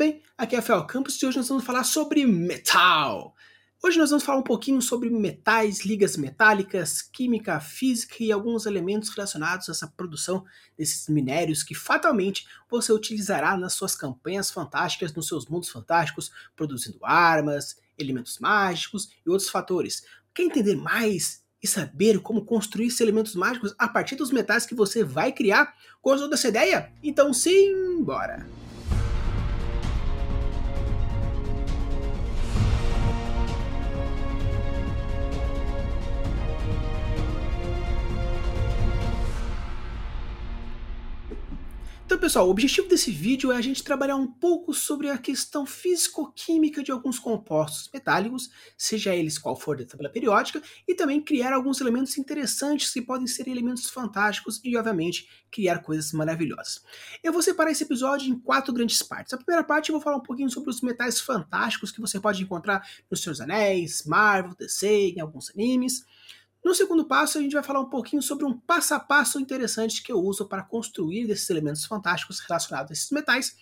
bem? Aqui é Rafael Campos e hoje nós vamos falar sobre metal. Hoje nós vamos falar um pouquinho sobre metais, ligas metálicas, química, física e alguns elementos relacionados a essa produção desses minérios que fatalmente você utilizará nas suas campanhas fantásticas, nos seus mundos fantásticos, produzindo armas, elementos mágicos e outros fatores. Quer entender mais e saber como construir esses elementos mágicos a partir dos metais que você vai criar? Gostou dessa ideia? Então sim, bora! Pessoal, o objetivo desse vídeo é a gente trabalhar um pouco sobre a questão físico-química de alguns compostos metálicos, seja eles qual for da tabela periódica, e também criar alguns elementos interessantes que podem ser elementos fantásticos e, obviamente, criar coisas maravilhosas. Eu vou separar esse episódio em quatro grandes partes. A primeira parte eu vou falar um pouquinho sobre os metais fantásticos que você pode encontrar nos Seus Anéis, Marvel, DC, em alguns animes. No segundo passo, a gente vai falar um pouquinho sobre um passo a passo interessante que eu uso para construir esses elementos fantásticos relacionados a esses metais.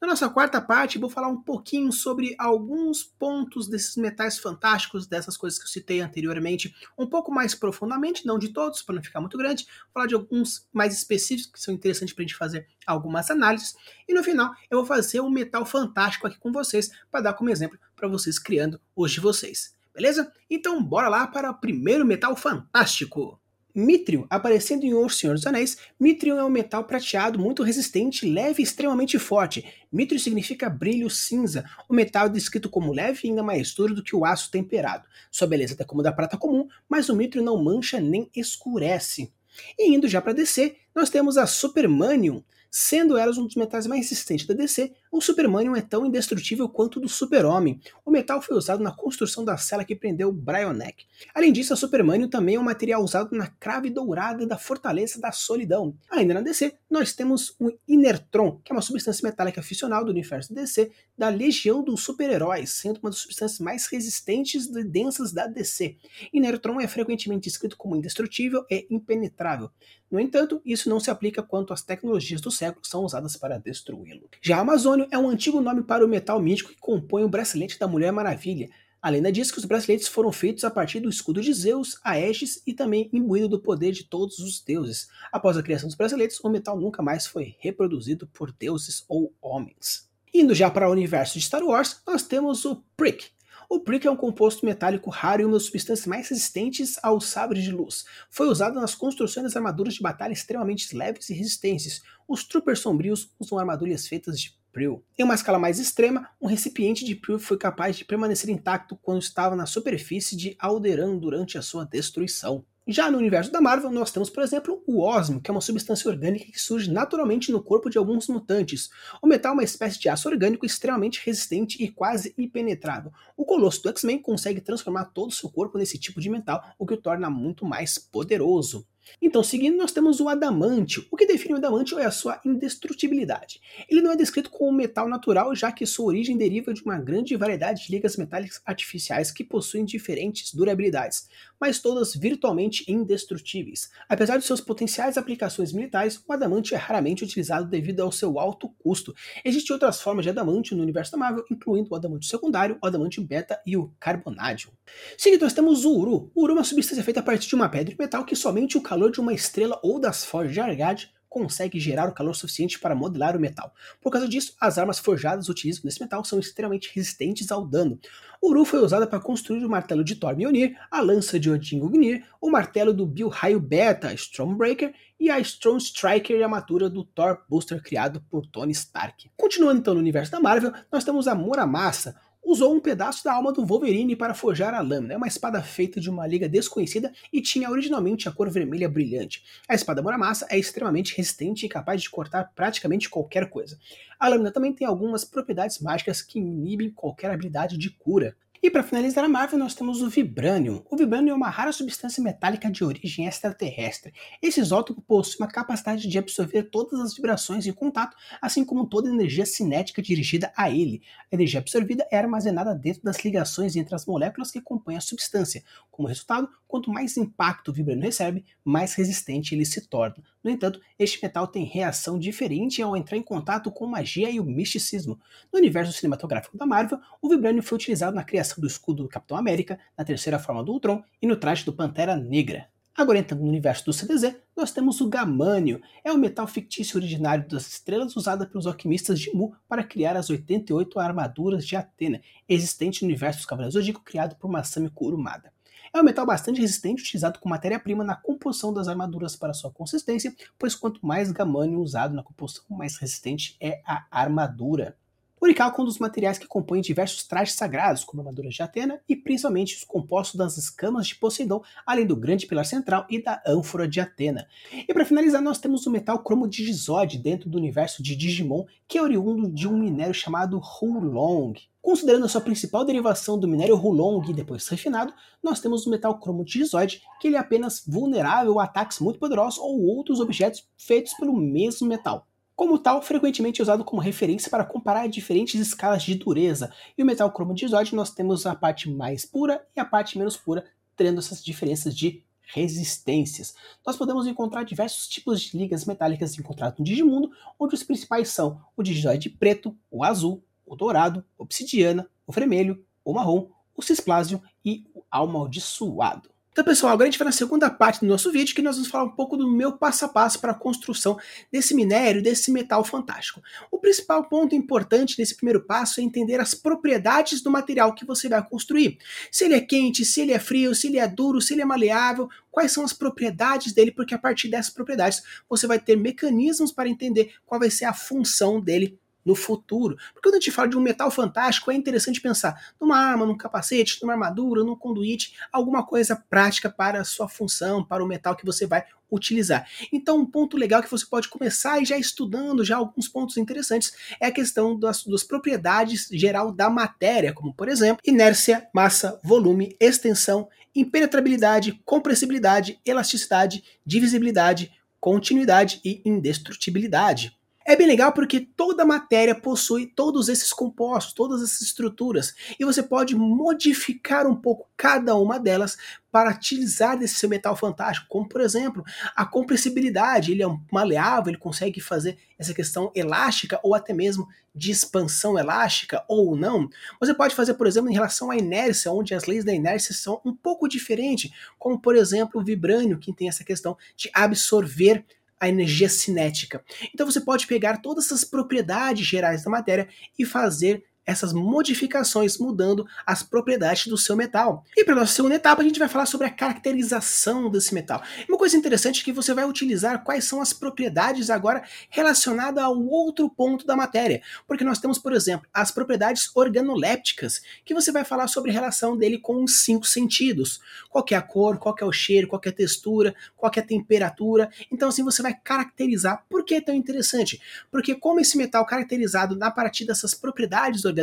Na nossa quarta parte, vou falar um pouquinho sobre alguns pontos desses metais fantásticos, dessas coisas que eu citei anteriormente, um pouco mais profundamente, não de todos, para não ficar muito grande. Vou falar de alguns mais específicos que são interessantes para a gente fazer algumas análises. E no final, eu vou fazer um metal fantástico aqui com vocês, para dar como exemplo para vocês criando hoje vocês. Beleza? Então bora lá para o primeiro metal fantástico. Mithril, aparecendo em O Senhor dos Anéis, Mithril é um metal prateado muito resistente, leve e extremamente forte. Mithril significa brilho cinza. O metal é descrito como leve e ainda mais duro do que o aço temperado. Sua beleza é como da prata comum, mas o Mithril não mancha nem escurece. E indo já para descer, nós temos a Supermanium. Sendo elas um dos metais mais resistentes da DC, o Supermanium é tão indestrutível quanto o do Super-Homem. O metal foi usado na construção da cela que prendeu Bryonek. Além disso, a Supermanium também é um material usado na crave dourada da Fortaleza da Solidão. Ainda na DC, nós temos o Inertron, que é uma substância metálica ficcional do universo DC da Legião dos Super-Heróis, sendo uma das substâncias mais resistentes e densas da DC. Inertron é frequentemente descrito como indestrutível e impenetrável. No entanto, isso não se aplica quanto as tecnologias do século são usadas para destruí-lo. Já a Amazônio é um antigo nome para o metal mítico que compõe o bracelete da Mulher Maravilha. Além lenda diz que os braceletes foram feitos a partir do escudo de Zeus, Aegis e também imbuído do poder de todos os deuses. Após a criação dos braceletes, o metal nunca mais foi reproduzido por deuses ou homens. Indo já para o universo de Star Wars, nós temos o Prick, o Prick é um composto metálico raro e uma das substâncias mais resistentes ao sabre de luz. Foi usado nas construções das armaduras de batalha extremamente leves e resistentes. Os troopers sombrios usam armaduras feitas de Prill. Em uma escala mais extrema, um recipiente de Prill foi capaz de permanecer intacto quando estava na superfície de Alderan durante a sua destruição. Já no universo da Marvel, nós temos, por exemplo, o Osmo, que é uma substância orgânica que surge naturalmente no corpo de alguns mutantes. O metal é uma espécie de aço orgânico extremamente resistente e quase impenetrável. O Colosso do X-Men consegue transformar todo o seu corpo nesse tipo de metal, o que o torna muito mais poderoso. Então, seguindo, nós temos o adamantio. O que define o adamantio é a sua indestrutibilidade. Ele não é descrito como metal natural, já que sua origem deriva de uma grande variedade de ligas metálicas artificiais que possuem diferentes durabilidades, mas todas virtualmente indestrutíveis. Apesar de suas potenciais aplicações militares, o adamantio é raramente utilizado devido ao seu alto custo. Existem outras formas de adamantio no universo da Marvel, incluindo o adamantio secundário, o adamantio beta e o carbonádio. Seguindo, nós temos o uru. O uru é uma substância feita a partir de uma pedra de metal que somente o calor de uma estrela ou das forjas de Argad consegue gerar o calor suficiente para modelar o metal. Por causa disso, as armas forjadas utilizadas nesse metal são extremamente resistentes ao dano. Uru foi usada para construir o martelo de Thor Mjolnir, a lança de Odin Gungnir, o martelo do Bill Raio Beta Stormbreaker e a Strong Striker e armadura do Thor Booster criado por Tony Stark. Continuando então no universo da Marvel, nós temos a Muramasa, usou um pedaço da alma do Wolverine para forjar a lâmina. É uma espada feita de uma liga desconhecida e tinha originalmente a cor vermelha brilhante. A espada Muramasa é extremamente resistente e capaz de cortar praticamente qualquer coisa. A lâmina também tem algumas propriedades mágicas que inibem qualquer habilidade de cura. E para finalizar a Marvel, nós temos o Vibranium. O Vibranium é uma rara substância metálica de origem extraterrestre. Esse isótopo possui uma capacidade de absorver todas as vibrações em contato, assim como toda a energia cinética dirigida a ele. A energia absorvida é armazenada dentro das ligações entre as moléculas que compõem a substância. Como resultado, quanto mais impacto o Vibranium recebe, mais resistente ele se torna. No entanto, este metal tem reação diferente ao entrar em contato com magia e o misticismo. No universo cinematográfico da Marvel, o vibrânio foi utilizado na criação do escudo do Capitão América, na terceira forma do Ultron e no traje do Pantera Negra. Agora entrando no universo do CDZ, nós temos o gamânio. É um metal fictício originário das estrelas usado pelos alquimistas de Mu para criar as 88 armaduras de Atena, existente no universo dos Cavaleiros Zodíaco criado por Masami Kurumada. É um metal bastante resistente utilizado como matéria-prima na composição das armaduras para sua consistência, pois quanto mais gamânio usado na composição, mais resistente é a armadura. O oricalco é um dos materiais que compõem diversos trajes sagrados, como armaduras de Atena e principalmente os compostos das escamas de Poseidon, além do grande pilar central e da ânfora de Atena. E para finalizar, nós temos o metal cromo Digizod dentro do universo de Digimon, que é oriundo de um minério chamado Hulong. Considerando a sua principal derivação do minério Hulong e depois refinado, nós temos o metal cromo Digizod, que ele é apenas vulnerável a ataques muito poderosos ou outros objetos feitos pelo mesmo metal. Como tal, frequentemente usado como referência para comparar diferentes escalas de dureza. E o metal cromo de isódio nós temos a parte mais pura e a parte menos pura, tendo essas diferenças de resistências. Nós podemos encontrar diversos tipos de ligas metálicas encontrados no Digimundo, onde os principais são o Digizoide preto, o azul, o dourado, obsidiana, o vermelho, o marrom, o cisplásio e o amaldiçoado. Então, pessoal, agora a gente vai na segunda parte do nosso vídeo, que nós vamos falar um pouco do meu passo a passo para a construção desse minério, desse metal fantástico. O principal ponto importante nesse primeiro passo é entender as propriedades do material que você vai construir. Se ele é quente, se ele é frio, se ele é duro, se ele é maleável, quais são as propriedades dele, porque a partir dessas propriedades você vai ter mecanismos para entender qual vai ser a função dele no futuro. Porque quando a gente fala de um metal fantástico, é interessante pensar numa arma, num capacete, numa armadura, num conduíte, alguma coisa prática para a sua função, para o metal que você vai utilizar. Então, um ponto legal que você pode começar já estudando já alguns pontos interessantes é a questão das, das propriedades geral da matéria, como por exemplo, inércia, massa, volume, extensão, impenetrabilidade, compressibilidade, elasticidade, divisibilidade, continuidade e indestrutibilidade. É bem legal porque toda matéria possui todos esses compostos, todas essas estruturas, e você pode modificar um pouco cada uma delas para utilizar desse seu metal fantástico, como por exemplo, a compressibilidade, ele é maleável, ele consegue fazer essa questão elástica ou até mesmo de expansão elástica ou não. Você pode fazer, por exemplo, em relação à inércia, onde as leis da inércia são um pouco diferentes, como por exemplo o vibrânio, que tem essa questão de absorver a energia cinética. Então você pode pegar todas essas propriedades gerais da matéria e fazer essas modificações mudando as propriedades do seu metal. E para nossa segunda etapa, a gente vai falar sobre a caracterização desse metal. Uma coisa interessante é que você vai utilizar quais são as propriedades agora relacionadas ao outro ponto da matéria. Porque nós temos, por exemplo, as propriedades organolépticas, que você vai falar sobre a relação dele com os cinco sentidos. Qual é a cor, qual é o cheiro, qual é a textura, qual é a temperatura. Então assim você vai caracterizar. Por que é tão interessante? Porque como esse metal caracterizado na partir dessas propriedades organolépticas,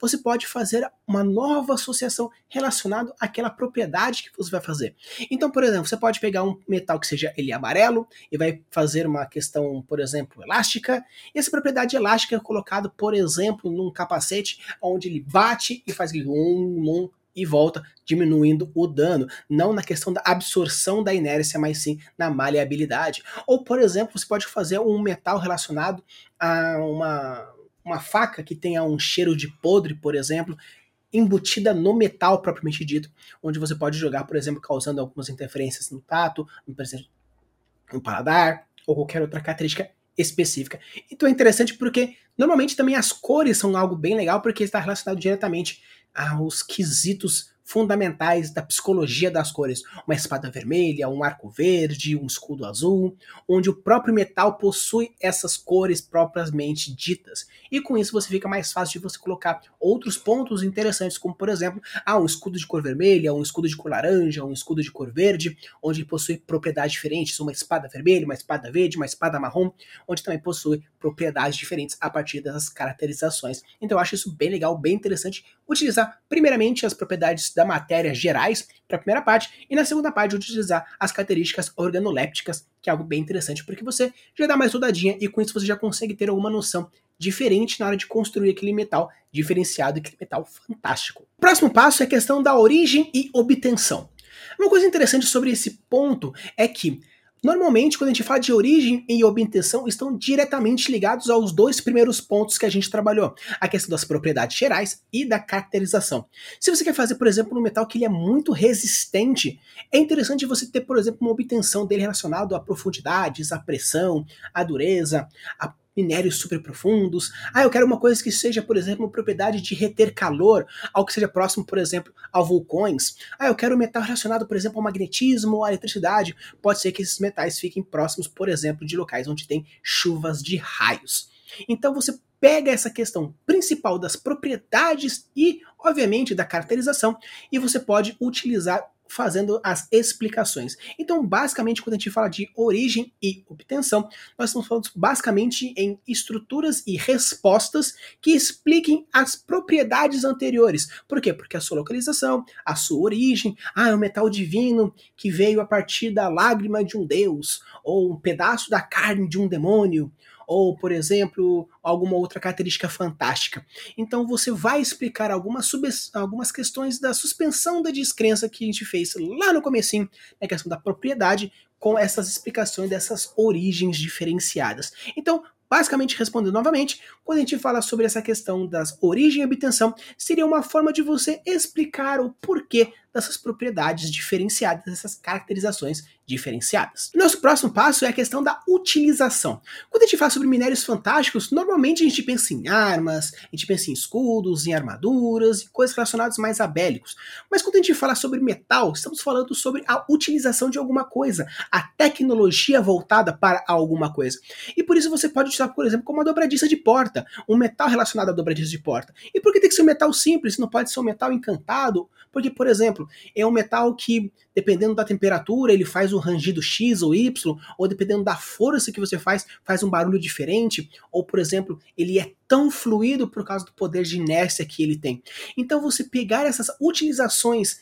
você pode fazer uma nova associação relacionada àquela propriedade que você vai fazer. Então, por exemplo, você pode pegar um metal que seja ele amarelo e vai fazer uma questão, por exemplo, elástica, e essa propriedade elástica é colocada, por exemplo, num capacete onde ele bate e faz um, e volta, diminuindo o dano, não na questão da absorção da inércia, mas sim na maleabilidade. Ou, por exemplo, você pode fazer um metal relacionado a uma uma faca que tenha um cheiro de podre, por exemplo, embutida no metal propriamente dito, onde você pode jogar, por exemplo, causando algumas interferências no tato, no paladar, ou qualquer outra característica específica. Então é interessante porque normalmente também as cores são algo bem legal porque está relacionado diretamente aos quesitos fundamentais da psicologia das cores. Uma espada vermelha, um arco verde, um escudo azul, onde o próprio metal possui essas cores propriamente ditas. E com isso você fica mais fácil de você colocar outros pontos interessantes, como por exemplo, ah, um escudo de cor vermelha, um escudo de cor laranja, um escudo de cor verde, onde possui propriedades diferentes, uma espada vermelha, uma espada verde, uma espada marrom, onde também possui propriedades diferentes a partir dessas caracterizações. Então eu acho isso bem legal, bem interessante utilizar primeiramente as propriedades da matéria gerais para a primeira parte, e na segunda parte utilizar as características organolépticas, que é algo bem interessante, porque você já dá mais rodadinha e com isso você já consegue ter alguma noção diferente na hora de construir aquele metal diferenciado, aquele metal fantástico. O próximo passo é a questão da origem e obtenção. Uma coisa interessante sobre esse ponto é que Normalmente, quando a gente fala de origem e obtenção, estão diretamente ligados aos dois primeiros pontos que a gente trabalhou, a questão das propriedades gerais e da caracterização. Se você quer fazer, por exemplo, um metal que ele é muito resistente, é interessante você ter, por exemplo, uma obtenção dele relacionado a profundidades, a pressão, a dureza, a minérios super profundos. Ah, eu quero uma coisa que seja, por exemplo, propriedade de reter calor, algo que seja próximo, por exemplo, a vulcões. Ah, eu quero um metal relacionado, por exemplo, ao magnetismo, à eletricidade. Pode ser que esses metais fiquem próximos, por exemplo, de locais onde tem chuvas de raios. Então você pega essa questão principal das propriedades e, obviamente, da caracterização, e você pode utilizar fazendo as explicações. Então, basicamente, quando a gente fala de origem e obtenção, nós estamos falando basicamente em estruturas e respostas que expliquem as propriedades anteriores. Por quê? Porque a sua localização, a sua origem, ah, é um metal divino que veio a partir da lágrima de um deus, ou um pedaço da carne de um demônio, ou, por exemplo, alguma outra característica fantástica. Então você vai explicar algumas, algumas questões da suspensão da descrença que a gente fez lá no comecinho, na questão da propriedade, com essas explicações dessas origens diferenciadas. Então, Basicamente, respondendo novamente, quando a gente fala sobre essa questão das origem e obtenção, seria uma forma de você explicar o porquê dessas propriedades diferenciadas, dessas caracterizações diferenciadas. Nosso próximo passo é a questão da utilização. Quando a gente fala sobre minérios fantásticos, normalmente a gente pensa em armas, a gente pensa em escudos, em armaduras e coisas relacionadas mais a bélicos. Mas quando a gente fala sobre metal, estamos falando sobre a utilização de alguma coisa, a tecnologia voltada para alguma coisa. E por isso você pode utilizar, por exemplo, como uma dobradiça de porta, um metal relacionado à dobradiça de porta. E por que tem que ser um metal simples? Não pode ser um metal encantado? Porque, por exemplo, é um metal que, dependendo da temperatura, ele faz um rangido X ou Y, ou dependendo da força que você faz, faz um barulho diferente, ou, por exemplo, ele é tão fluido por causa do poder de inércia que ele tem. Então, você pegar essas utilizações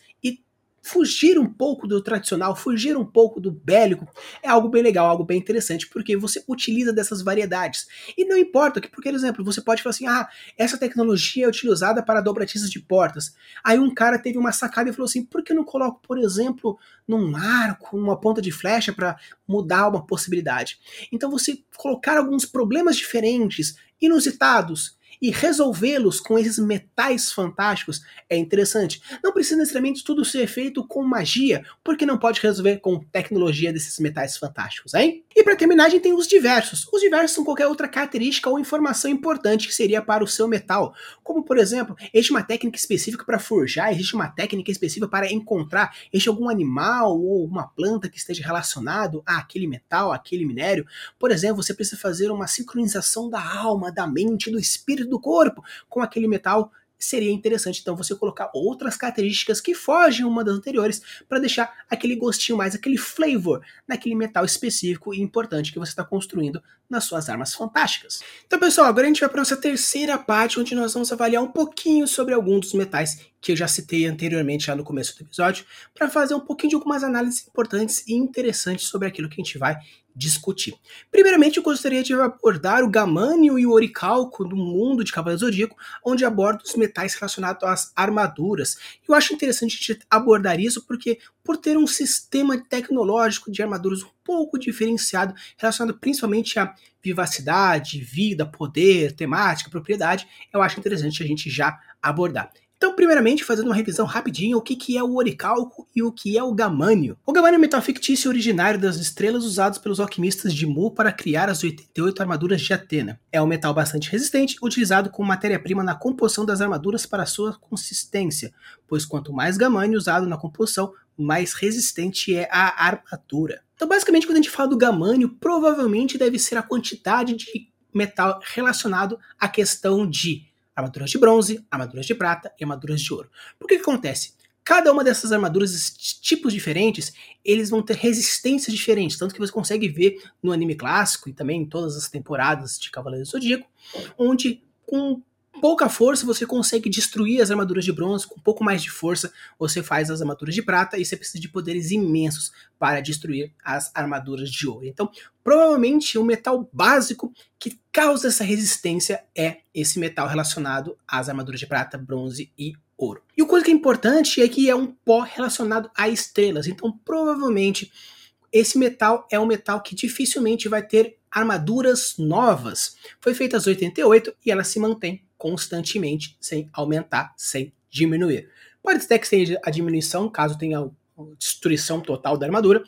fugir um pouco do tradicional, fugir um pouco do bélico, é algo bem legal, algo bem interessante, porque você utiliza dessas variedades. E não importa que, por exemplo, você pode falar assim: ah, essa tecnologia é utilizada para dobradiças de portas. Aí um cara teve uma sacada e falou assim: por que eu não coloco, por exemplo, num arco, numa ponta de flecha para mudar uma possibilidade? Então você colocar alguns problemas diferentes, inusitados, e resolvê-los com esses metais fantásticos é interessante. Não precisa necessariamente tudo ser feito com magia, porque não pode resolver com tecnologia desses metais fantásticos, hein? E para terminar, a gente tem os diversos. Os diversos são qualquer outra característica ou informação importante que seria para o seu metal. Como, por exemplo, existe uma técnica específica para forjar, existe uma técnica específica para encontrar, existe algum animal ou uma planta que esteja relacionado àquele metal, àquele minério. Por exemplo, você precisa fazer uma sincronização da alma, da mente, do espírito do corpo com aquele metal seria interessante então você colocar outras características que fogem uma das anteriores para deixar aquele gostinho mais, aquele flavor naquele metal específico e importante que você está construindo nas suas armas fantásticas. Então, pessoal, agora a gente vai para nossa terceira parte, onde nós vamos avaliar um pouquinho sobre alguns dos metais que eu já citei anteriormente, já no começo do episódio, para fazer um pouquinho de algumas análises importantes e interessantes sobre aquilo que a gente vai discutir. Primeiramente, eu gostaria de abordar o Gamânio e o Oricalco do mundo de Cavaleiro Zodíaco, onde abordo os metais relacionados às armaduras. Eu acho interessante a gente abordar isso porque, por ter um sistema tecnológico de armaduras um pouco diferenciado, relacionado principalmente à vivacidade, vida, poder, temática, propriedade, eu acho interessante a gente já abordar. Então, primeiramente, fazendo uma revisão rapidinho, o que, que é o oricalco e o que é o gamânio. O gamânio é um metal fictício originário das estrelas usados pelos alquimistas de Mu para criar as 88 armaduras de Atena. É um metal bastante resistente, utilizado como matéria-prima na composição das armaduras para sua consistência, pois quanto mais gamânio usado na composição, mais resistente é a armadura. Então, basicamente, quando a gente fala do gamânio, provavelmente deve ser a quantidade de metal relacionado à questão de armaduras de bronze, armaduras de prata e armaduras de ouro. Por que, que acontece? Cada uma dessas armaduras, tipos diferentes, eles vão ter resistências diferentes, tanto que você consegue ver no anime clássico e também em todas as temporadas de Cavaleiro do Zodíaco, onde com pouca força você consegue destruir as armaduras de bronze, com um pouco mais de força você faz as armaduras de prata e você precisa de poderes imensos para destruir as armaduras de ouro. Então, provavelmente o metal básico que causa essa resistência é esse metal relacionado às armaduras de prata, bronze e ouro. E o coisa que é importante é que é um pó relacionado a estrelas, então provavelmente esse metal é um metal que dificilmente vai ter armaduras novas. Foi feita às 88 e ela se mantém constantemente, sem aumentar, sem diminuir. Pode ser que seja a diminuição, caso tenha destruição total da armadura,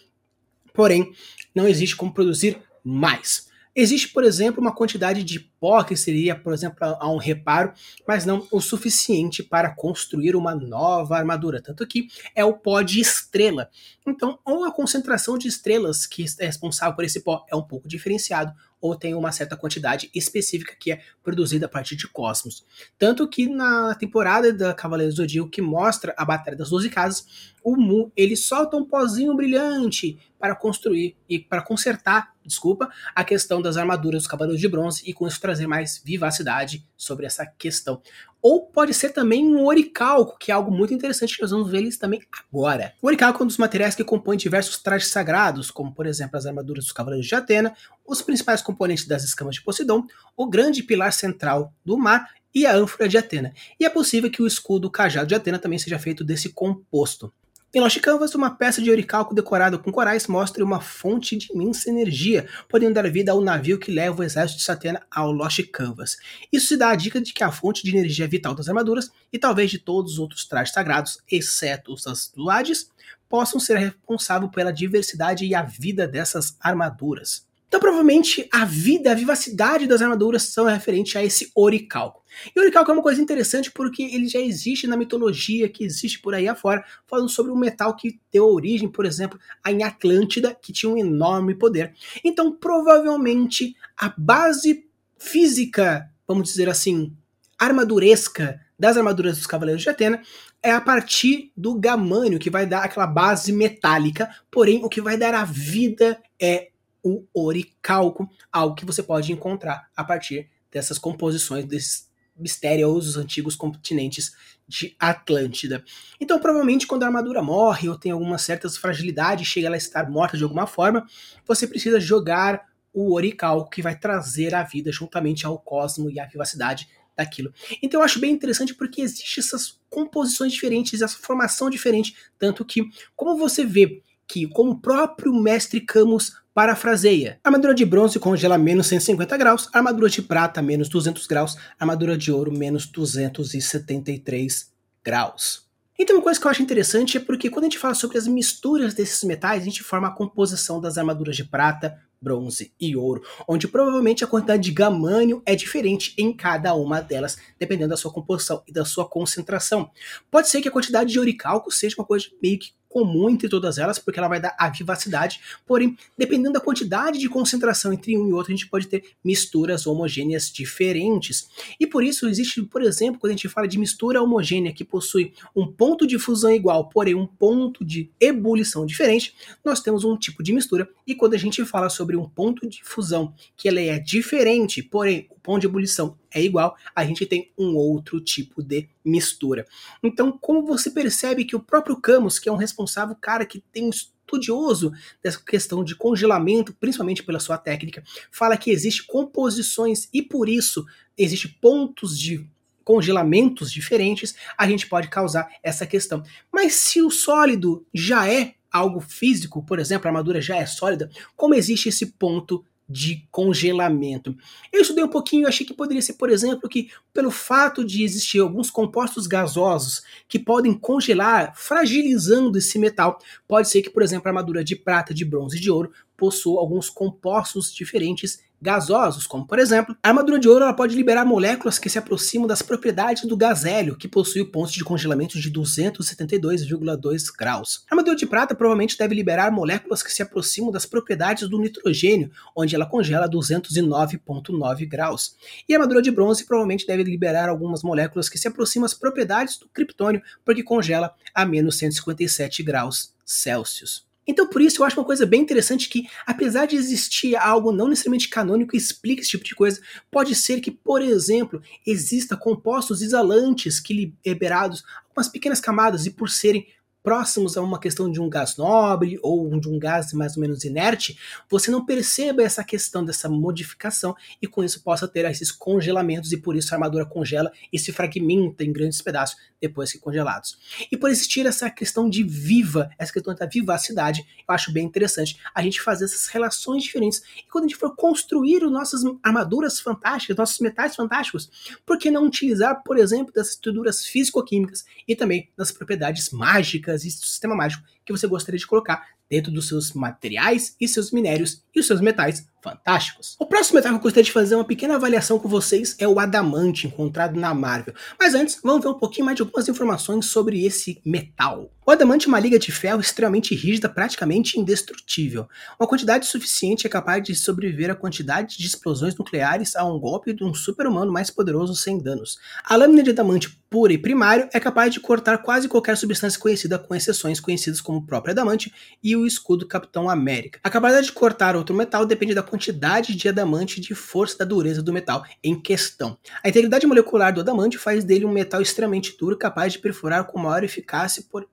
porém, não existe como produzir mais. Existe, por exemplo, uma quantidade de pó que seria, por exemplo, a um reparo, mas não o suficiente para construir uma nova armadura. Tanto que é o pó de estrela. Então, ou a concentração de estrelas que é responsável por esse pó é um pouco diferenciado, ou tem uma certa quantidade específica que é produzida a partir de cosmos. Tanto que na temporada da Cavaleiros do Zodíaco que mostra a Batalha das Doze Casas, o Mu ele solta um pozinho brilhante para construir e para consertar, desculpa, a questão das armaduras dos Cavaleiros de Bronze e com isso trazer mais vivacidade sobre essa questão. Ou pode ser também um oricalco, que é algo muito interessante que nós vamos ver eles também agora. O oricalco é um dos materiais que compõe diversos trajes sagrados, como por exemplo as armaduras dos Cavaleiros de Atena, os principais componentes das escamas de Poseidon, o grande pilar central do mar e a ânfora de Atena. E é possível que o escudo cajado de Atena também seja feito desse composto. Em Lost Canvas, uma peça de oricalco decorada com corais mostra uma fonte de imensa energia, podendo dar vida ao navio que leva o exército de Satena ao Lost Canvas. Isso se dá a dica de que a fonte de energia vital das armaduras, e talvez de todos os outros trajes sagrados, exceto os das do Hades, possam ser responsáveis pela diversidade e a vida dessas armaduras. Então, provavelmente, a vida, a vivacidade das armaduras são referente a esse oricalco. E o oricalco é uma coisa interessante porque ele já existe na mitologia que existe por aí afora, falando sobre um metal que deu origem, por exemplo, em Atlântida, que tinha um enorme poder. Então, provavelmente, a base física, vamos dizer assim, armaduresca das armaduras dos Cavaleiros de Atena é a partir do gamânio, que vai dar aquela base metálica, porém, o que vai dar a vida é o oricalco, algo que você pode encontrar a partir dessas composições desses misteriosos antigos continentes de Atlântida. Então, provavelmente, quando a armadura morre ou tem algumas certas fragilidades, chega ela a estar morta de alguma forma, você precisa jogar o oricalco que vai trazer a vida juntamente ao cosmo e à vivacidade daquilo. Então eu acho bem interessante porque existe essas composições diferentes, essa formação diferente, tanto que como você vê que como o próprio mestre Camus parafraseia. Armadura de bronze congela menos 150 graus, armadura de prata menos 200 graus, armadura de ouro menos 273 graus. Então, uma coisa que eu acho interessante é porque quando a gente fala sobre as misturas desses metais, a gente forma a composição das armaduras de prata, bronze e ouro, onde provavelmente a quantidade de gamânio é diferente em cada uma delas, dependendo da sua composição e da sua concentração. Pode ser que a quantidade de oricalco seja uma coisa meio que comum entre todas elas, porque ela vai dar a vivacidade, porém, dependendo da quantidade de concentração entre um e outro, a gente pode ter misturas homogêneas diferentes. E por isso existe, por exemplo, quando a gente fala de mistura homogênea que possui um ponto de fusão igual, porém um ponto de ebulição diferente, nós temos um tipo de mistura. E quando a gente fala sobre um ponto de fusão que ela é diferente, porém o ponto de ebulição é igual, a gente tem um outro tipo de mistura. Então, como você percebe que o próprio Camus, que é um responsável cara que tem um estudioso dessa questão de congelamento, principalmente pela sua técnica, fala que existe composições e por isso existe pontos de congelamentos diferentes, a gente pode causar essa questão. Mas se o sólido já é algo físico, por exemplo, a armadura já é sólida, como existe esse ponto de congelamento. Eu estudei um pouquinho e achei que poderia ser, por exemplo, que pelo fato de existir alguns compostos gasosos que podem congelar, fragilizando esse metal, pode ser que, por exemplo, a armadura de prata, de bronze e de ouro possua alguns compostos diferentes gasosos, como por exemplo, a armadura de ouro ela pode liberar moléculas que se aproximam das propriedades do gás hélio, que possui pontos de congelamento de 272,2 graus. A armadura de prata provavelmente deve liberar moléculas que se aproximam das propriedades do nitrogênio, onde ela congela a 209,9 graus. E a armadura de bronze provavelmente deve liberar algumas moléculas que se aproximam das propriedades do criptônio, porque congela a menos 157 graus Celsius. Então, por isso, eu acho uma coisa bem interessante que, apesar de existir algo não necessariamente canônico que explique esse tipo de coisa, pode ser que, por exemplo, exista compostos isolantes que liberados algumas pequenas camadas e por serem próximos a uma questão de um gás nobre ou de um gás mais ou menos inerte, você não perceba essa questão dessa modificação e com isso possa ter esses congelamentos e por isso a armadura congela e se fragmenta em grandes pedaços depois que congelados. E por existir essa questão de viva, essa questão da vivacidade, eu acho bem interessante a gente fazer essas relações diferentes. E quando a gente for construir as nossas armaduras fantásticas, nossos metais fantásticos, por que não utilizar, por exemplo, das estruturas físico-químicas e também das propriedades mágicas e do sistema mágico que você gostaria de colocar dentro dos seus materiais e seus minérios e os seus metais fantásticos. O próximo metal que eu gostaria de fazer uma pequena avaliação com vocês é o adamante encontrado na Marvel. Mas antes, vamos ver um pouquinho mais de algumas informações sobre esse metal. O adamante é uma liga de ferro extremamente rígida, praticamente indestrutível. Uma quantidade suficiente é capaz de sobreviver à quantidade de explosões nucleares a um golpe de um super-humano mais poderoso sem danos. A lâmina de adamante pura e primário é capaz de cortar quase qualquer substância conhecida, com exceções conhecidas como o próprio adamante e o escudo Capitão América. A capacidade de cortar outro metal depende da quantidade de adamante e de força da dureza do metal em questão. A integridade molecular do adamante faz dele um metal extremamente duro capaz de perfurar com maior eficácia por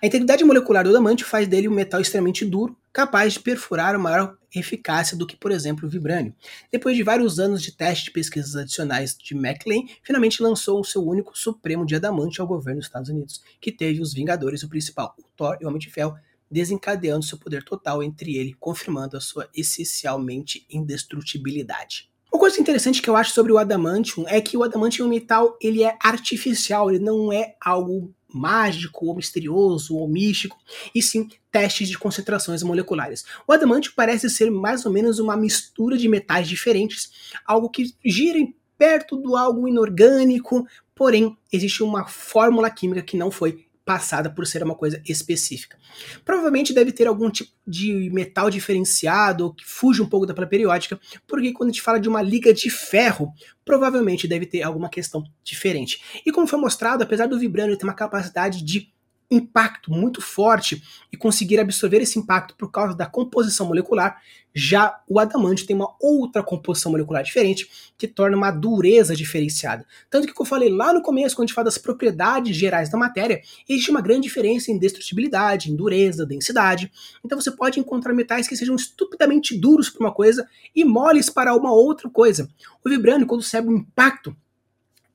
a integridade molecular do adamante faz dele um metal extremamente duro, capaz de perfurar maior eficácia do que, por exemplo, o vibrânio. Depois de vários anos de teste de pesquisas adicionais de McLean, finalmente lançou o seu único supremo de adamante ao governo dos Estados Unidos, que teve os Vingadores, o principal, o Thor e o Homem de Ferro, desencadeando seu poder total entre ele, confirmando a sua essencialmente indestrutibilidade. Uma coisa interessante que eu acho sobre o adamantium é que o adamantium metal ele é artificial, ele não é algo mágico ou misterioso ou místico, e sim testes de concentrações moleculares. O adamantio parece ser mais ou menos uma mistura de metais diferentes, algo que gira perto do algo inorgânico, porém existe uma fórmula química que não foi passada por ser uma coisa específica. Provavelmente deve ter algum tipo de metal diferenciado que fuja um pouco da periódica, porque quando a gente fala de uma liga de ferro, provavelmente deve ter alguma questão diferente. E como foi mostrado, apesar do vibrânio ter uma capacidade de impacto muito forte e conseguir absorver esse impacto por causa da composição molecular, já o adamante tem uma outra composição molecular diferente que torna uma dureza diferenciada. Tanto que, como eu falei lá no começo, quando a gente fala das propriedades gerais da matéria, existe uma grande diferença em destrutibilidade, em dureza, densidade. Então você pode encontrar metais que sejam estupidamente duros para uma coisa e moles para uma outra coisa. O vibrânio, quando recebe um impacto,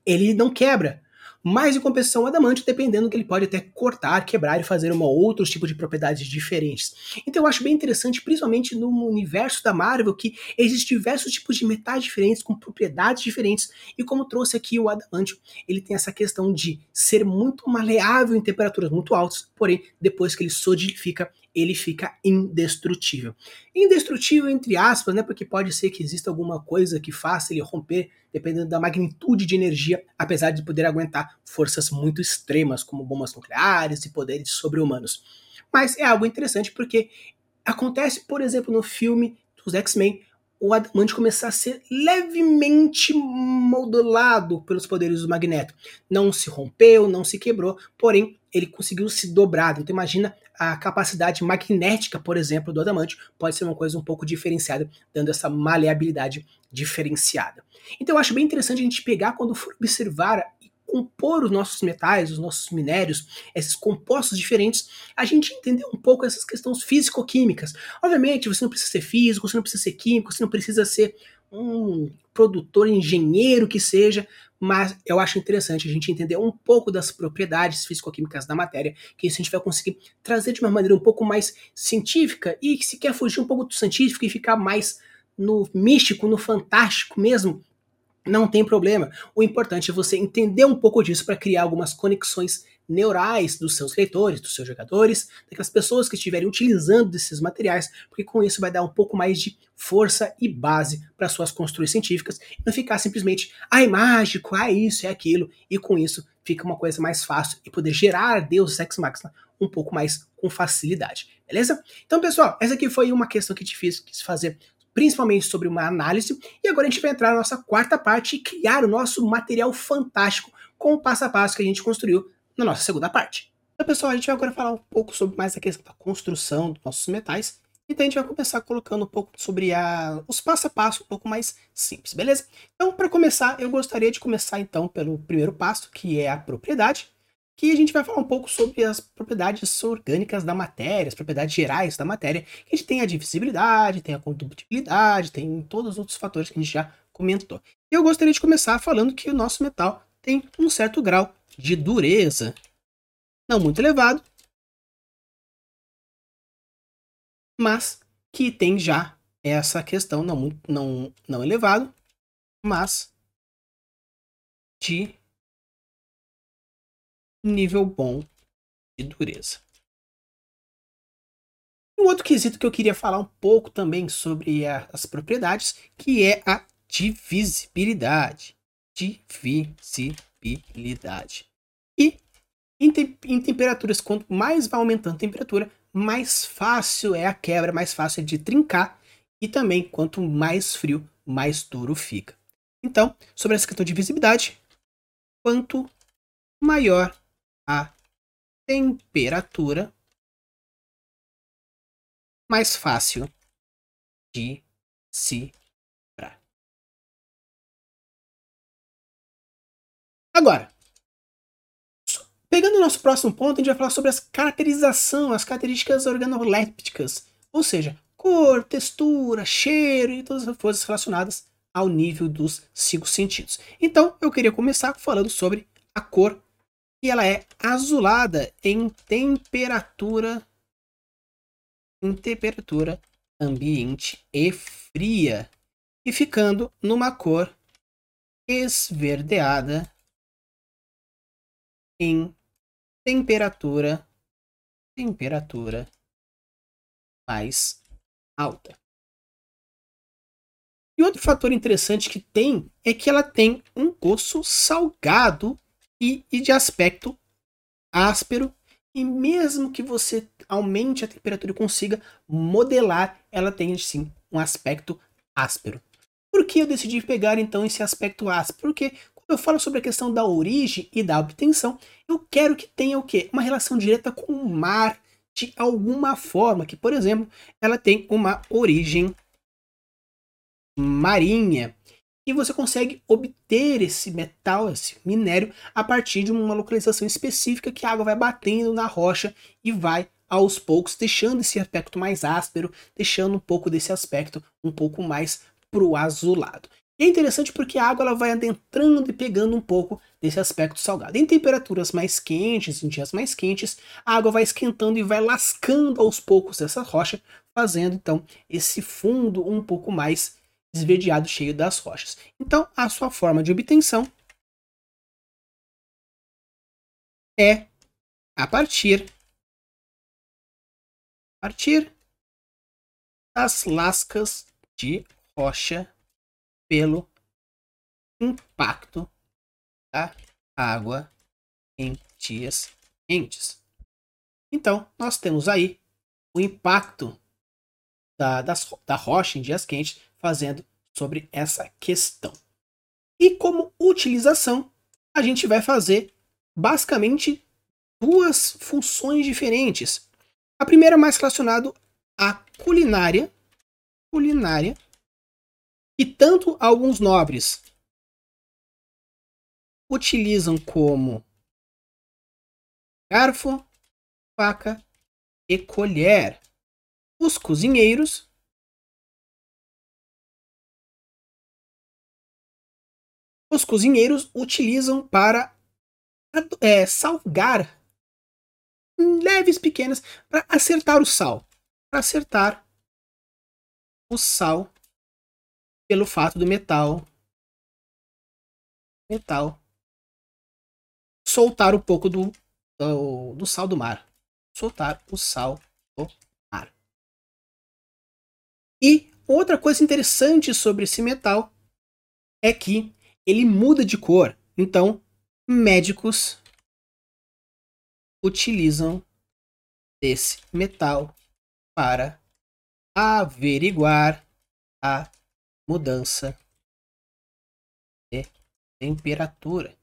ele não quebra mas em compensação o adamante, dependendo que ele pode até cortar, quebrar e fazer uma outros tipos de propriedades diferentes. Então eu acho bem interessante, principalmente no universo da Marvel, que existem diversos tipos de metais diferentes, com propriedades diferentes, e como trouxe aqui o adamante, ele tem essa questão de ser muito maleável em temperaturas muito altas, porém, depois que ele solidifica, ele fica indestrutível. Indestrutível entre aspas, né, porque pode ser que exista alguma coisa que faça ele romper, dependendo da magnitude de energia, apesar de poder aguentar forças muito extremas, como bombas nucleares e poderes sobre-humanos. Mas é algo interessante porque acontece, por exemplo, no filme dos X-Men, o Adamante começar a ser levemente modulado pelos poderes do Magneto. Não se rompeu, não se quebrou, porém ele conseguiu se dobrar. Então imagina a capacidade magnética, por exemplo, do adamante pode ser uma coisa um pouco diferenciada, dando essa maleabilidade diferenciada. Então eu acho bem interessante a gente pegar quando for observar e compor os nossos metais, os nossos minérios, esses compostos diferentes, a gente entender um pouco essas questões físico-químicas. Obviamente, você não precisa ser físico, você não precisa ser químico, você não precisa ser um produtor, engenheiro que seja, mas eu acho interessante a gente entender um pouco das propriedades físico-químicas da matéria, que isso a gente vai conseguir trazer de uma maneira um pouco mais científica e se quer fugir um pouco do científico e ficar mais no místico, no fantástico mesmo, não tem problema. O importante é você entender um pouco disso para criar algumas conexões neurais dos seus leitores, dos seus jogadores, daquelas pessoas que estiverem utilizando desses materiais, porque com isso vai dar um pouco mais de força e base para suas construções científicas e não ficar simplesmente, ah, é mágico, ah, isso, é aquilo, e com isso fica uma coisa mais fácil e poder gerar Deus Ex Machina um pouco mais com facilidade, beleza? Então, pessoal, essa aqui foi uma questão que fiz, quis fazer principalmente sobre uma análise, e agora a gente vai entrar na nossa quarta parte e criar o nosso material fantástico com o passo a passo que a gente construiu na nossa segunda parte. Então, pessoal, a gente vai agora falar um pouco sobre mais a questão da construção dos nossos metais. Então a gente vai começar colocando um pouco sobre a, os passo a passo um pouco mais simples, beleza? Então, para começar, eu gostaria de começar então pelo primeiro passo, que é a propriedade, que a gente vai falar um pouco sobre as propriedades orgânicas da matéria, as propriedades gerais da matéria. A gente tem a divisibilidade, tem a condutibilidade, tem todos os outros fatores que a gente já comentou. Eu gostaria de começar falando que o nosso metal tem um certo grau de dureza, não muito elevado, mas que tem já essa questão não muito não não elevado, mas de nível bom de dureza. Um outro quesito que eu queria falar um pouco também sobre a, as propriedades, que é a divisibilidade. Divisibilidade. Em, te em temperaturas, quanto mais vai aumentando a temperatura, mais fácil é a quebra, mais fácil é de trincar. E também, quanto mais frio, mais duro fica. Então, sobre essa questão de visibilidade, quanto maior a temperatura, mais fácil de se. Agora, pegando o nosso próximo ponto, a gente vai falar sobre as caracterização, as características organolépticas, ou seja, cor, textura, cheiro e todas as coisas relacionadas ao nível dos cinco sentidos. Então, eu queria começar falando sobre a cor e ela é azulada em temperatura em temperatura ambiente e fria e ficando numa cor esverdeada em temperatura temperatura mais alta. E outro fator interessante que tem é que ela tem um gosto salgado e, e de aspecto áspero. E mesmo que você aumente a temperatura e consiga modelar, ela tem sim um aspecto áspero. Por que eu decidi pegar então esse aspecto áspero? Porque eu falo sobre a questão da origem e da obtenção, eu quero que tenha o quê? Uma relação direta com o mar de alguma forma, que por exemplo, ela tem uma origem marinha e você consegue obter esse metal, esse minério, a partir de uma localização específica que a água vai batendo na rocha e vai aos poucos deixando esse aspecto mais áspero, deixando um pouco desse aspecto um pouco mais pro azulado. E é interessante porque a água ela vai adentrando e pegando um pouco desse aspecto salgado. Em temperaturas mais quentes, em dias mais quentes, a água vai esquentando e vai lascando aos poucos essa rocha, fazendo então esse fundo um pouco mais esverdeado cheio das rochas. Então, a sua forma de obtenção é a partir a partir das lascas de rocha pelo impacto da água em dias quentes. Então, nós temos aí o impacto da, das, da rocha em dias quentes fazendo sobre essa questão. E como utilização, a gente vai fazer basicamente duas funções diferentes. A primeira mais relacionada à culinária, culinária, e tanto alguns nobres utilizam como garfo, faca e colher. Os cozinheiros os cozinheiros utilizam para é, salgar leves pequenas para acertar o sal, para acertar o sal pelo fato do metal metal soltar um pouco do, do, do sal do mar, soltar o sal do mar. E outra coisa interessante sobre esse metal é que ele muda de cor. Então, médicos utilizam esse metal para averiguar a mudança de temperatura.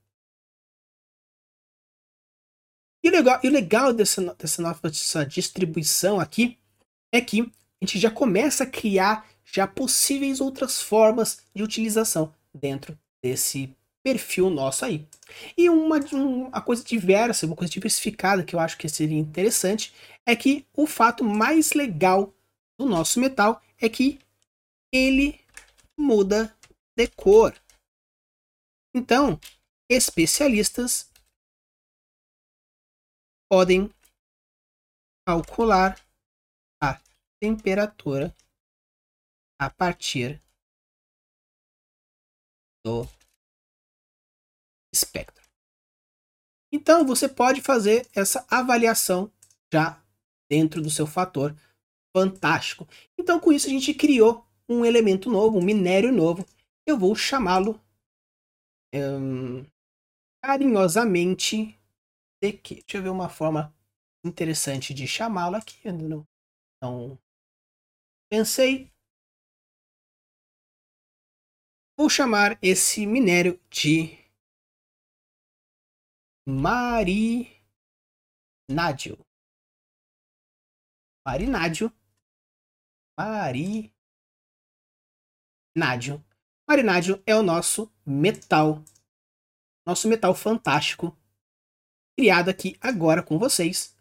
E o legal, e legal dessa, dessa nova dessa distribuição aqui é que a gente já começa a criar já possíveis outras formas de utilização dentro desse perfil nosso aí. E uma, uma coisa diversa, uma coisa diversificada que eu acho que seria interessante é que o fato mais legal do nosso metal é que ele muda de cor. Então, especialistas podem calcular a temperatura a partir do espectro. Então você pode fazer essa avaliação já dentro do seu fator fantástico. Então com isso a gente criou um elemento novo, um minério novo. Eu vou chamá-lo hum, carinhosamente de que? Deixa eu ver uma forma interessante de chamá-lo aqui. Não, não pensei. Vou chamar esse minério de marinádio. Marinádio. Marinádio. Marinádio é o nosso metal. Nosso metal fantástico. Criado aqui agora com vocês.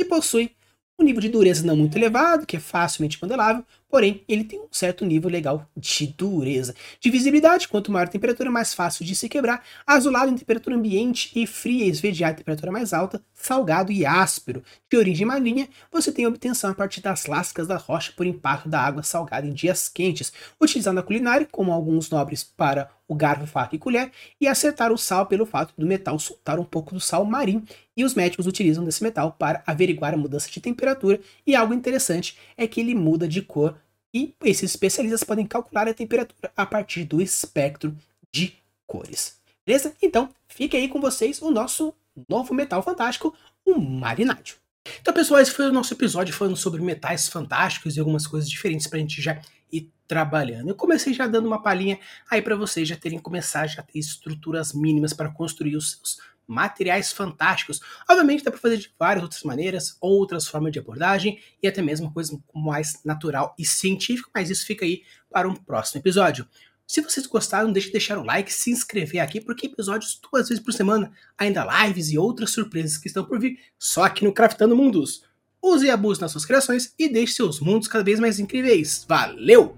E possui um nível de dureza não muito elevado, que é facilmente modelável, porém ele tem um certo nível legal de dureza. De visibilidade, quanto maior a temperatura, mais fácil de se quebrar. Azulado em temperatura ambiente e fria, esverdeado em temperatura mais alta, salgado e áspero. De origem marinha, você tem obtenção a partir das lascas da rocha por impacto da água salgada em dias quentes, utilizado na culinária, como alguns nobres para o garfo, faca e colher, e acertar o sal pelo fato do metal soltar um pouco do sal marinho, e os médicos utilizam desse metal para averiguar a mudança de temperatura, e algo interessante é que ele muda de cor, e esses especialistas podem calcular a temperatura a partir do espectro de cores. Beleza? Então, fica aí com vocês o nosso novo metal fantástico, o marinádio. Então, pessoal, esse foi o nosso episódio falando sobre metais fantásticos e algumas coisas diferentes para a gente já ir trabalhando. Eu comecei já dando uma palhinha aí para vocês já terem começado já ter estruturas mínimas para construir os seus materiais fantásticos. Obviamente dá para fazer de várias outras maneiras, outras formas de abordagem e até mesmo coisa mais natural e científica, mas isso fica aí para um próximo episódio. Se vocês gostaram, não deixe de deixar o like, se inscrever aqui, porque episódios duas vezes por semana, ainda lives e outras surpresas que estão por vir, só aqui no Craftando Mundos. Use e abuse nas suas criações e deixe seus mundos cada vez mais incríveis. Valeu!